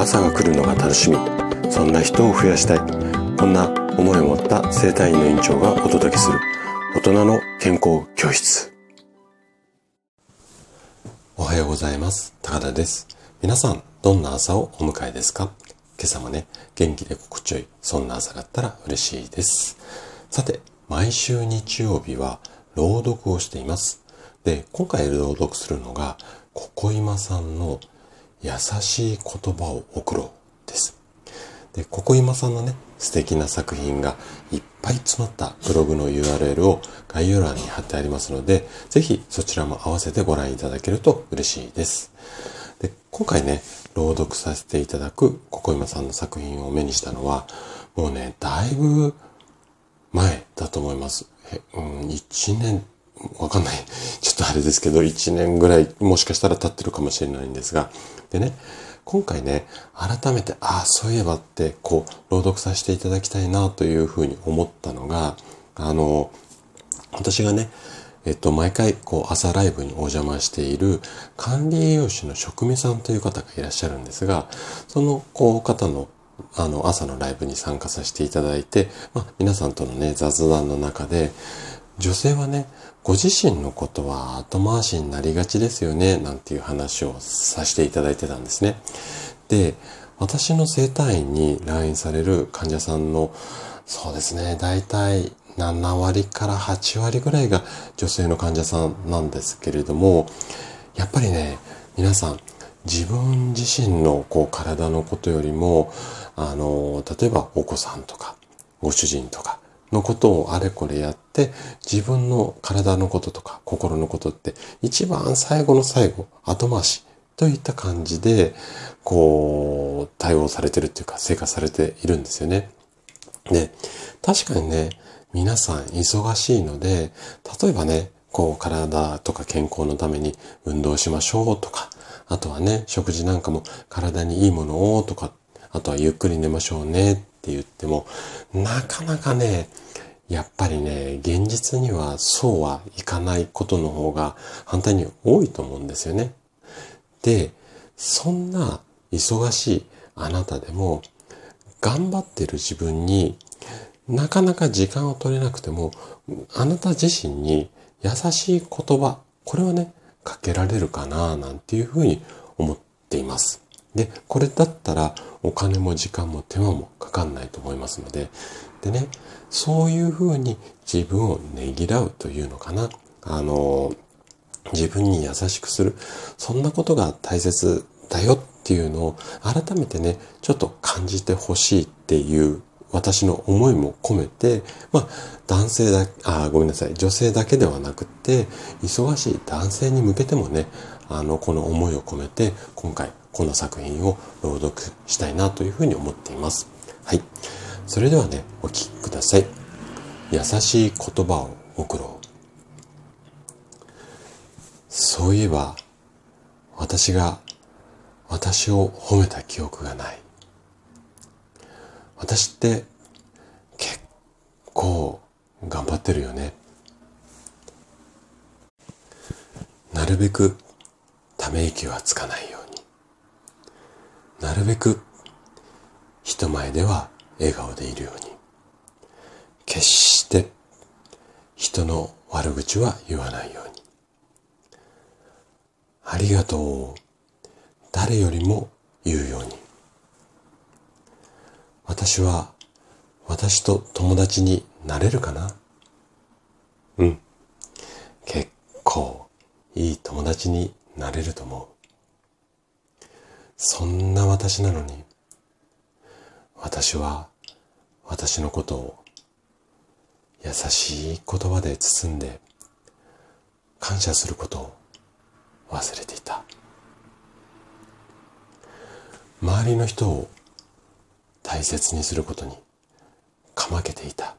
朝が来るのが楽しみ。そんな人を増やしたい。こんな思いを持った生体院の院長がお届けする。大人の健康教室。おはようございます。高田です。皆さんどんな朝をお迎えですか？今朝もね元気で心地よいそんな朝があったら嬉しいです。さて毎週日曜日は朗読をしています。で今回朗読するのがここ今さんの優しい言葉を送ろうです。で、ここ今さんのね、素敵な作品がいっぱい詰まったブログの URL を概要欄に貼ってありますので、ぜひそちらも合わせてご覧いただけると嬉しいです。で、今回ね、朗読させていただくここ今さんの作品を目にしたのは、もうね、だいぶ前だと思います。え、うん、1年わかんない。ちょっとあれですけど、1年ぐらいもしかしたら経ってるかもしれないんですが、でね、今回ね、改めて、ああ、そういえばって、こう、朗読させていただきたいなというふうに思ったのが、あの、私がね、えっと、毎回、こう、朝ライブにお邪魔している管理栄養士の職味さんという方がいらっしゃるんですが、その、こう、方のあの、朝のライブに参加させていただいて、まあ、皆さんとのね、雑談の中で、女性はね、ご自身のことは後回しになりがちですよね、なんていう話をさせていただいてたんですね。で、私の生体院に来院される患者さんの、そうですね、大体7割から8割ぐらいが女性の患者さんなんですけれども、やっぱりね、皆さん、自分自身のこう体のことよりも、あの、例えばお子さんとか、ご主人とか、のことをあれこれやって、自分の体のこととか心のことって一番最後の最後、後回しといった感じで、こう、対応されてるっていうか、生活されているんですよね。で、確かにね、皆さん忙しいので、例えばね、こう体とか健康のために運動しましょうとか、あとはね、食事なんかも体にいいものをとか、あとはゆっくり寝ましょうねって言っても、なかなかね、やっぱりね、現実にはそうはいかないことの方が反対に多いと思うんですよね。で、そんな忙しいあなたでも、頑張ってる自分になかなか時間を取れなくても、あなた自身に優しい言葉、これはね、かけられるかな、なんていうふうに思っています。で、これだったらお金も時間も手間もかかんないと思いますので、でね、そういうふうに自分をねぎらうというのかな。あの、自分に優しくする。そんなことが大切だよっていうのを改めてね、ちょっと感じてほしいっていう私の思いも込めて、まあ、男性だ、あ、ごめんなさい、女性だけではなくて、忙しい男性に向けてもね、あの、この思いを込めて、今回、この作品を朗読したいなというふうに思っています。はい。それではね、お聴きください。優しい言葉を送ろう。そういえば、私が私を褒めた記憶がない。私って結構頑張ってるよね。なるべくため息はつかないように。なるべく人前では笑顔でいるように。決して人の悪口は言わないように。ありがとうを誰よりも言うように。私は私と友達になれるかな？うん。結構いい友達になれると思う。そんな私なのに、私は私のことを優しい言葉で包んで感謝することを忘れていた。周りの人を大切にすることにかまけていた。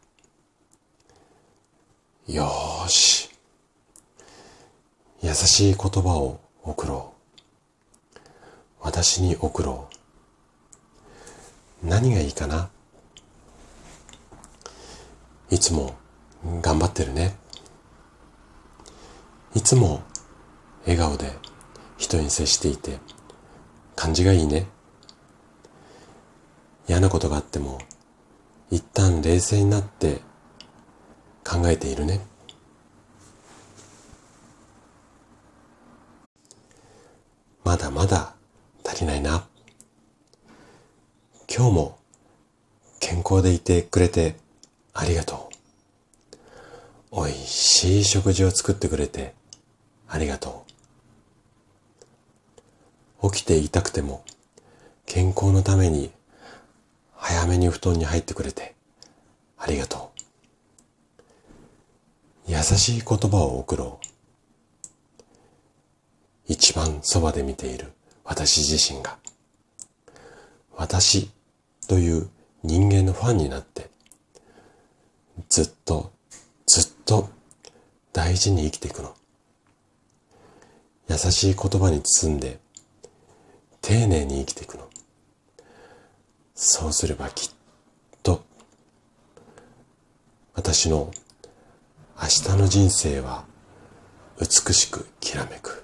よーし。優しい言葉を送ろう。私に送ろう。何がいいかな？いつも頑張ってるね。いつも笑顔で人に接していて感じがいいね。嫌なことがあっても一旦冷静になって考えているね。だまだ足りないな。今日も健康でいてくれてありがとう。美味しい食事を作ってくれてありがとう。起きていたくても健康のために早めに布団に入ってくれてありがとう。優しい言葉を送ろう。一番そばで見ている私自身が、私という人間のファンになって、ずっと、ずっと大事に生きていくの。優しい言葉に包んで、丁寧に生きていくの。そうすればきっと、私の明日の人生は美しくきらめく。